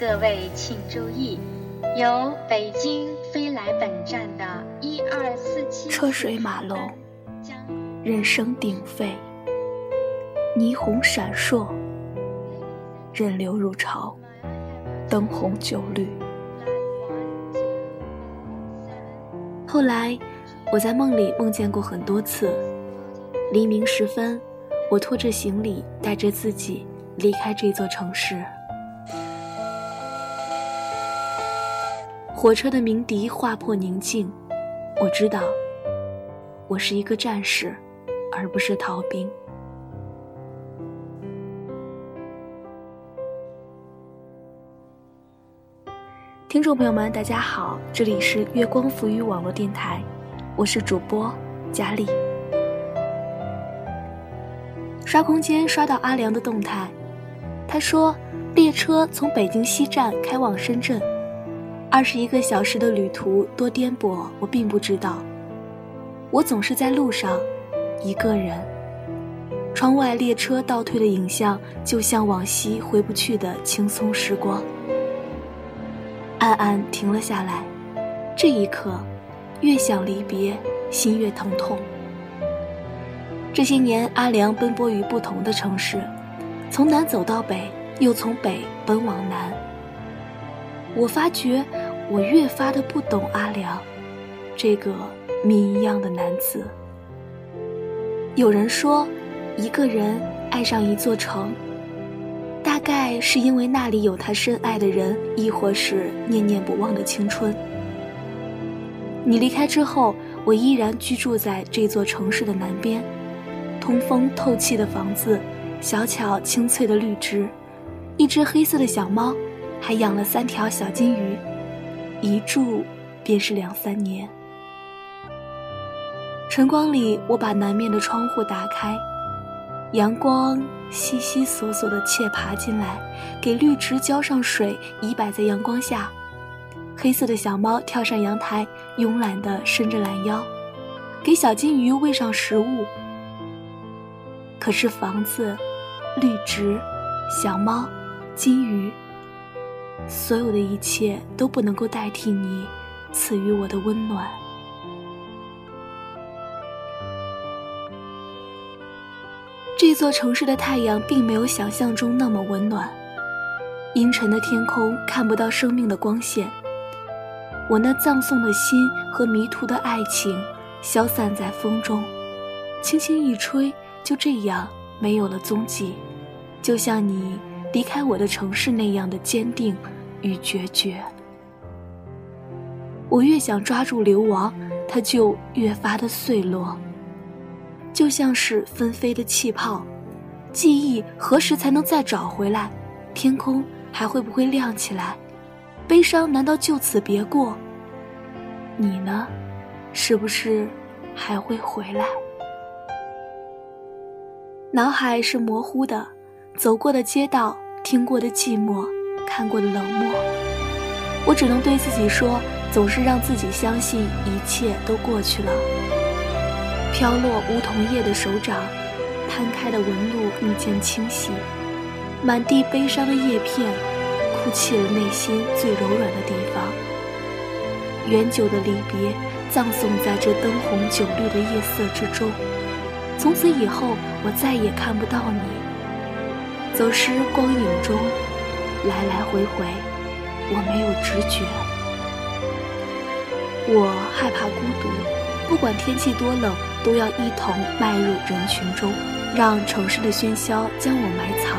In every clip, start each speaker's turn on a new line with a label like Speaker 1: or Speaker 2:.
Speaker 1: 各位请注意，由北京飞来本站的一二四七
Speaker 2: 车水马龙，人声鼎沸，霓虹闪烁，人流如潮，灯红酒绿。后来，我在梦里梦见过很多次，黎明时分，我拖着行李，带着自己离开这座城市。火车的鸣笛划破宁静，我知道，我是一个战士，而不是逃兵。听众朋友们，大家好，这里是月光浮语网络电台，我是主播佳丽。刷空间刷到阿良的动态，他说列车从北京西站开往深圳。二十一个小时的旅途多颠簸，我并不知道。我总是在路上，一个人。窗外列车倒退的影像，就像往昔回不去的轻松时光。暗暗停了下来，这一刻，越想离别，心越疼痛。这些年，阿良奔波于不同的城市，从南走到北，又从北奔往南。我发觉，我越发的不懂阿良，这个谜一样的男子。有人说，一个人爱上一座城，大概是因为那里有他深爱的人，亦或是念念不忘的青春。你离开之后，我依然居住在这座城市的南边，通风透气的房子，小巧清脆的绿植，一只黑色的小猫。还养了三条小金鱼，一住便是两三年。晨光里，我把南面的窗户打开，阳光悉悉索索的窃爬进来，给绿植浇上水，倚摆在阳光下。黑色的小猫跳上阳台，慵懒地伸着懒腰，给小金鱼喂上食物。可是房子、绿植、小猫、金鱼。所有的一切都不能够代替你赐予我的温暖。这座城市的太阳并没有想象中那么温暖，阴沉的天空看不到生命的光线。我那葬送的心和迷途的爱情消散在风中，轻轻一吹，就这样没有了踪迹，就像你离开我的城市那样的坚定。与决绝，我越想抓住流亡，它就越发的碎落，就像是纷飞的气泡。记忆何时才能再找回来？天空还会不会亮起来？悲伤难道就此别过？你呢？是不是还会回来？脑海是模糊的，走过的街道，听过的寂寞。看过的冷漠，我只能对自己说，总是让自己相信一切都过去了。飘落梧桐叶的手掌，摊开的纹路愈见清晰，满地悲伤的叶片，哭泣了内心最柔软的地方。远久的离别，葬送在这灯红酒绿的夜色之中。从此以后，我再也看不到你，走失光影中。来来回回，我没有直觉。我害怕孤独，不管天气多冷，都要一同迈入人群中，让城市的喧嚣将我埋藏。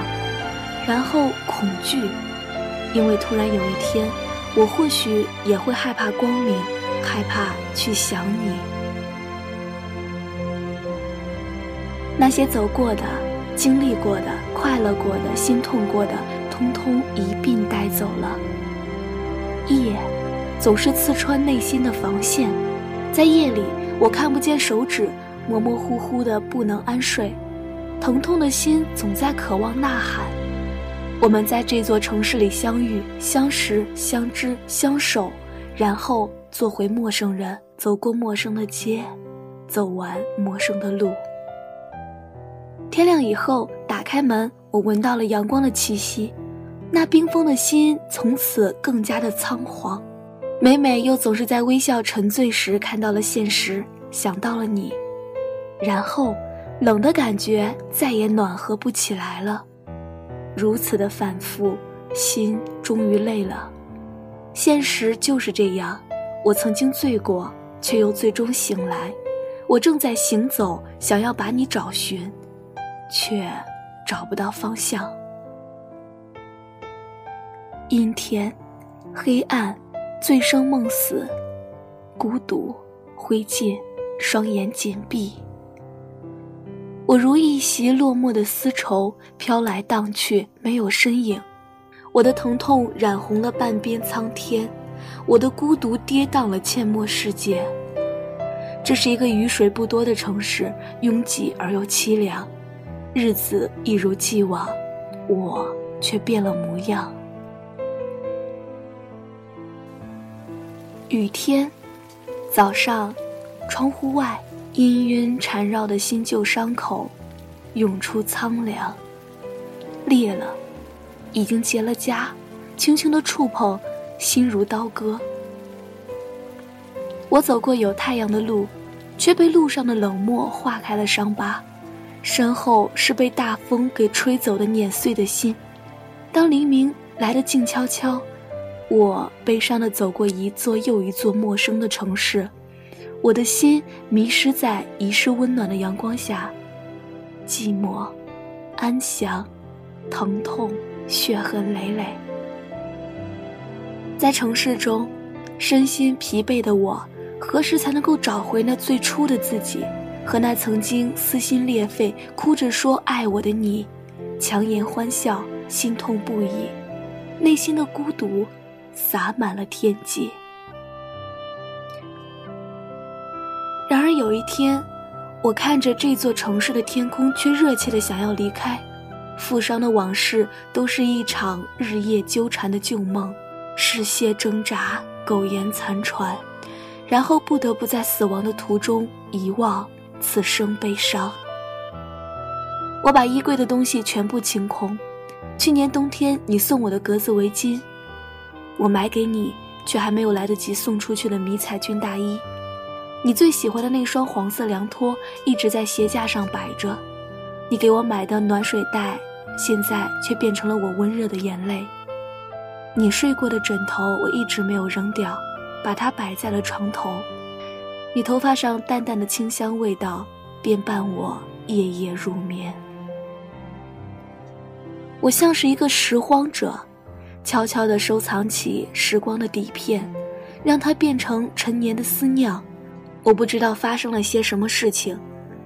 Speaker 2: 然后恐惧，因为突然有一天，我或许也会害怕光明，害怕去想你。那些走过的、经历过的、快乐过的、心痛过的。通通一并带走了。夜，总是刺穿内心的防线，在夜里，我看不见手指，模模糊糊的不能安睡，疼痛的心总在渴望呐喊。我们在这座城市里相遇、相识、相知、相守，然后做回陌生人，走过陌生的街，走完陌生的路。天亮以后，打开门，我闻到了阳光的气息。那冰封的心从此更加的仓皇。每每又总是在微笑沉醉时看到了现实，想到了你，然后冷的感觉再也暖和不起来了。如此的反复，心终于累了。现实就是这样，我曾经醉过，却又最终醒来。我正在行走，想要把你找寻，却找不到方向。阴天，黑暗，醉生梦死，孤独，灰烬，双眼紧闭。我如一袭落寞的丝绸，飘来荡去，没有身影。我的疼痛染红了半边苍天，我的孤独跌宕了阡陌世界。这是一个雨水不多的城市，拥挤而又凄凉，日子一如既往，我却变了模样。雨天，早上，窗户外，氤氲缠绕的新旧伤口，涌出苍凉，裂了，已经结了痂，轻轻的触碰，心如刀割。我走过有太阳的路，却被路上的冷漠划开了伤疤。身后是被大风给吹走的碾碎的心。当黎明来得静悄悄，我悲伤地走过一座又一座陌生的城市，我的心迷失在遗失温暖的阳光下，寂寞、安详、疼痛、血痕累累。在城市中，身心疲惫的我。何时才能够找回那最初的自己，和那曾经撕心裂肺、哭着说爱我的你，强颜欢笑，心痛不已，内心的孤独洒满了天际。然而有一天，我看着这座城市的天空，却热切的想要离开。负伤的往事都是一场日夜纠缠的旧梦，嗜血挣扎，苟延残喘。然后不得不在死亡的途中遗忘此生悲伤。我把衣柜的东西全部清空，去年冬天你送我的格子围巾，我买给你却还没有来得及送出去的迷彩军大衣，你最喜欢的那双黄色凉拖一直在鞋架上摆着，你给我买的暖水袋现在却变成了我温热的眼泪，你睡过的枕头我一直没有扔掉。把它摆在了床头，你头发上淡淡的清香味道，便伴我夜夜入眠。我像是一个拾荒者，悄悄地收藏起时光的底片，让它变成陈年的思酿。我不知道发生了些什么事情，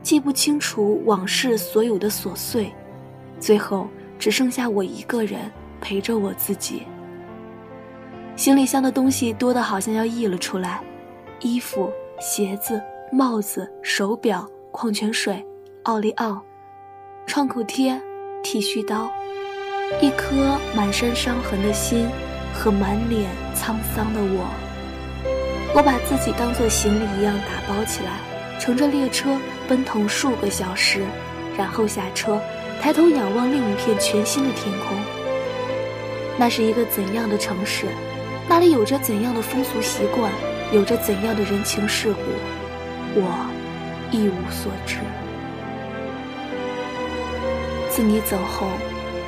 Speaker 2: 记不清楚往事所有的琐碎，最后只剩下我一个人陪着我自己。行李箱的东西多得好像要溢了出来，衣服、鞋子、帽子、手表、矿泉水、奥利奥、创口贴、剃须刀，一颗满身伤痕的心和满脸沧桑的我。我把自己当做行李一样打包起来，乘着列车奔腾数个小时，然后下车，抬头仰望另一片全新的天空。那是一个怎样的城市？那里有着怎样的风俗习惯，有着怎样的人情世故，我一无所知。自你走后，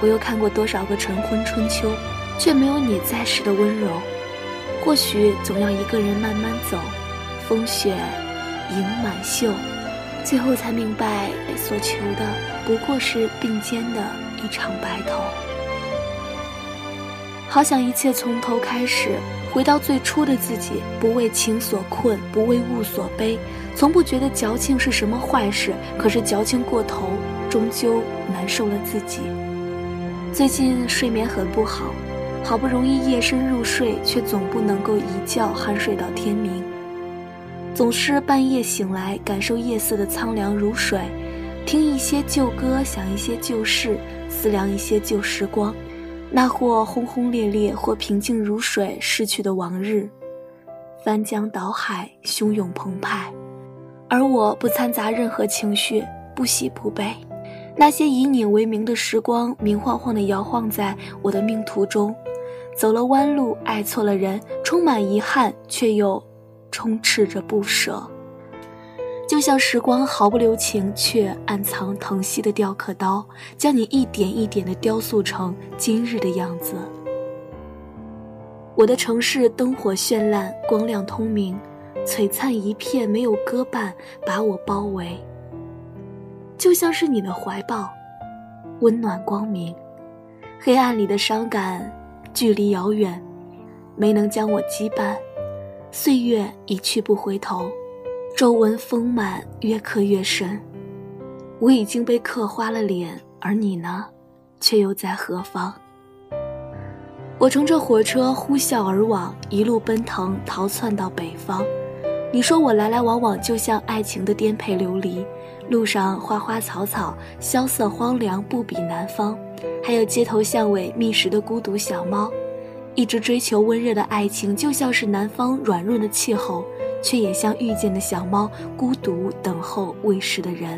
Speaker 2: 我又看过多少个晨昏春秋，却没有你在时的温柔。或许总要一个人慢慢走，风雪盈满袖，最后才明白，所求的不过是并肩的一场白头。好想一切从头开始，回到最初的自己，不为情所困，不为物所悲，从不觉得矫情是什么坏事。可是矫情过头，终究难受了自己。最近睡眠很不好，好不容易夜深入睡，却总不能够一觉酣睡到天明，总是半夜醒来，感受夜色的苍凉如水，听一些旧歌，想一些旧事，思量一些旧时光。那或轰轰烈烈，或平静如水逝去的往日，翻江倒海，汹涌澎湃，而我不掺杂任何情绪，不喜不悲，那些以你为名的时光，明晃晃地摇晃在我的命途中，走了弯路，爱错了人，充满遗憾，却又充斥着不舍。就像时光毫不留情，却暗藏疼惜的雕刻刀，将你一点一点地雕塑成今日的样子。我的城市灯火绚烂，光亮通明，璀璨一片，没有歌伴把我包围。就像是你的怀抱，温暖光明，黑暗里的伤感，距离遥远，没能将我羁绊。岁月一去不回头。皱纹丰满，越刻越深。我已经被刻花了脸，而你呢，却又在何方？我乘着火车呼啸而往，一路奔腾，逃窜到北方。你说我来来往往，就像爱情的颠沛流离。路上花花草草，萧瑟荒凉，不比南方。还有街头巷尾觅食的孤独小猫。一直追求温热的爱情，就像是南方软润的气候。却也像遇见的小猫，孤独等候喂食的人。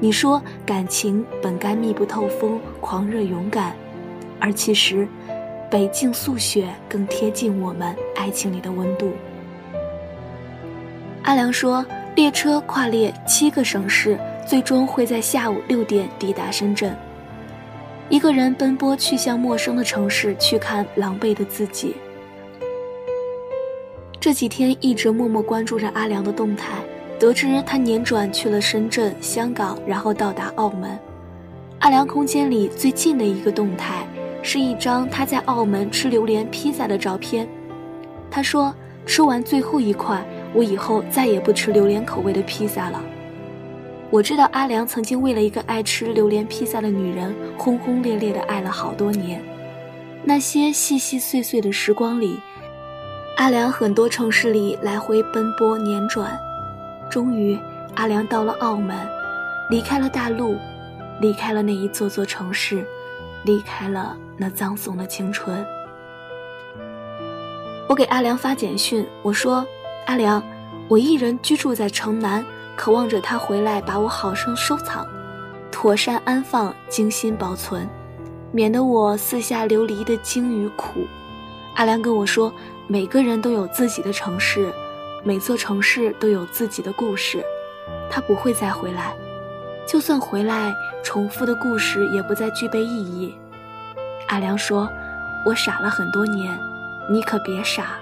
Speaker 2: 你说感情本该密不透风，狂热勇敢，而其实，北境素雪更贴近我们爱情里的温度。阿良说，列车跨列七个省市，最终会在下午六点抵达深圳。一个人奔波去向陌生的城市，去看狼狈的自己。这几天一直默默关注着阿良的动态，得知他辗转去了深圳、香港，然后到达澳门。阿良空间里最近的一个动态，是一张他在澳门吃榴莲披萨的照片。他说：“吃完最后一块，我以后再也不吃榴莲口味的披萨了。”我知道阿良曾经为了一个爱吃榴莲披萨的女人，轰轰烈烈的爱了好多年。那些细细碎碎的时光里。阿良很多城市里来回奔波辗转，终于，阿良到了澳门，离开了大陆，离开了那一座座城市，离开了那葬送的青春。我给阿良发简讯，我说：“阿良，我一人居住在城南，渴望着他回来把我好生收藏，妥善安放，精心保存，免得我四下流离的惊与苦。”阿良跟我说。每个人都有自己的城市，每座城市都有自己的故事。他不会再回来，就算回来，重复的故事也不再具备意义。阿良说：“我傻了很多年，你可别傻。”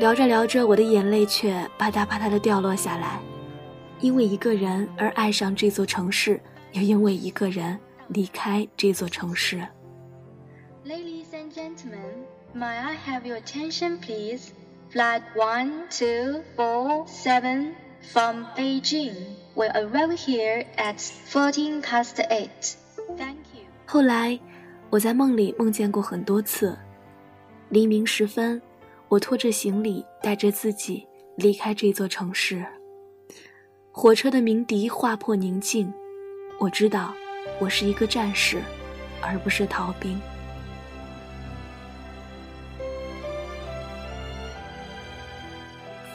Speaker 2: 聊着聊着，我的眼泪却啪嗒啪嗒的掉落下来，因为一个人而爱上这座城市，又因为一个人离开这座城市。
Speaker 1: Ladies and gentlemen. May I have your attention, please? Flight 1247 from Beijing will arrive here at 14 past 8. Thank you.
Speaker 2: 后来，我在梦里梦见过很多次。黎明时分，我拖着行李，带着自己离开这座城市。火车的鸣笛划破宁静，我知道，我是一个战士，而不是逃兵。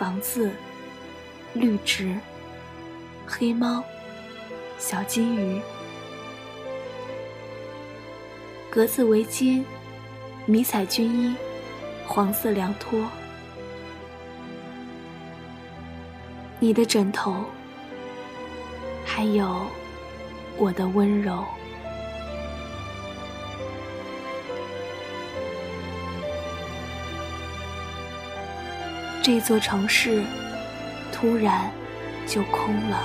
Speaker 2: 房子，绿植，黑猫，小金鱼，格子围巾，迷彩军衣，黄色凉拖，你的枕头，还有我的温柔。这座城市突然就空了。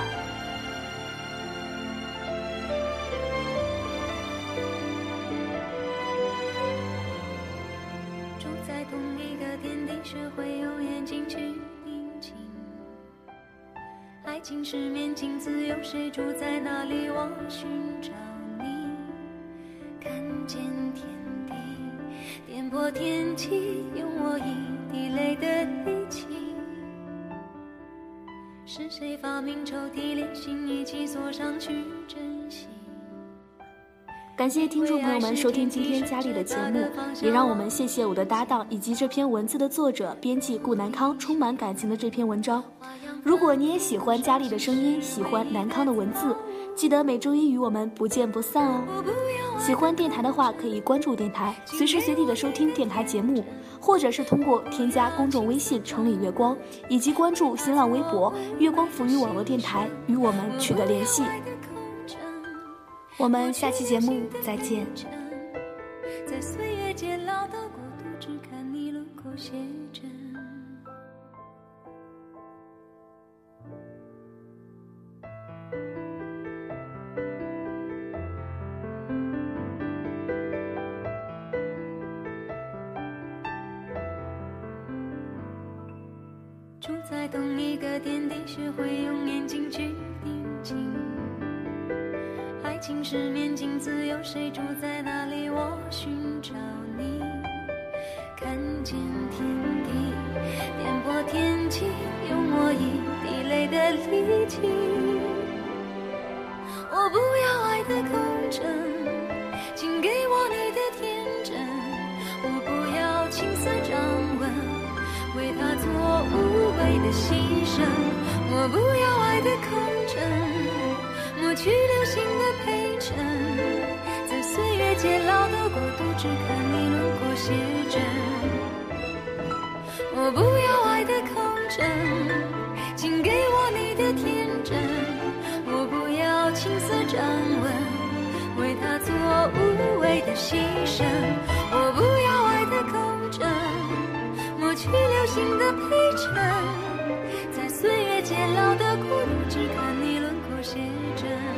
Speaker 3: 住在同一个天地，学会用眼睛去宁静。爱情是面镜子，有谁住在那里？我寻找你，看见天地，颠簸天气，谁发明抽屉，连心一起锁上去珍惜？
Speaker 2: 感谢听众朋友们收听今天佳丽的节目，也让我们谢谢我的搭档以及这篇文字的作者、编辑顾南康充满感情的这篇文章。如果你也喜欢佳丽的声音，喜欢南康的文字，记得每周一与我们不见不散哦。喜欢电台的话，可以关注电台，随时随地的收听电台节目，或者是通过添加公众微信“城里月光”以及关注新浪微博“月光浮语网络电台”与我们取得联系。我们下期节目再见。
Speaker 3: 在岁月渐老的孤独，只看你轮廓写着。在同一个天地，学会用眼睛去定睛。爱情是面镜子，有谁住在那里？我寻找你，看见天地，点破天际，用我一滴泪的力气。我不要爱的空城，请给我你的天真。我不要青丝掌纹，为他做无谓的牺牲。我不要爱的空城，抹去流星的陪衬，在岁月渐老的国度，只看你轮廓写真。我不要爱的空城，请给我你的天真。我不要青丝掌纹，为他做无谓的牺牲。去流星的陪衬，在岁月渐老的孤独，只看你轮廓写真。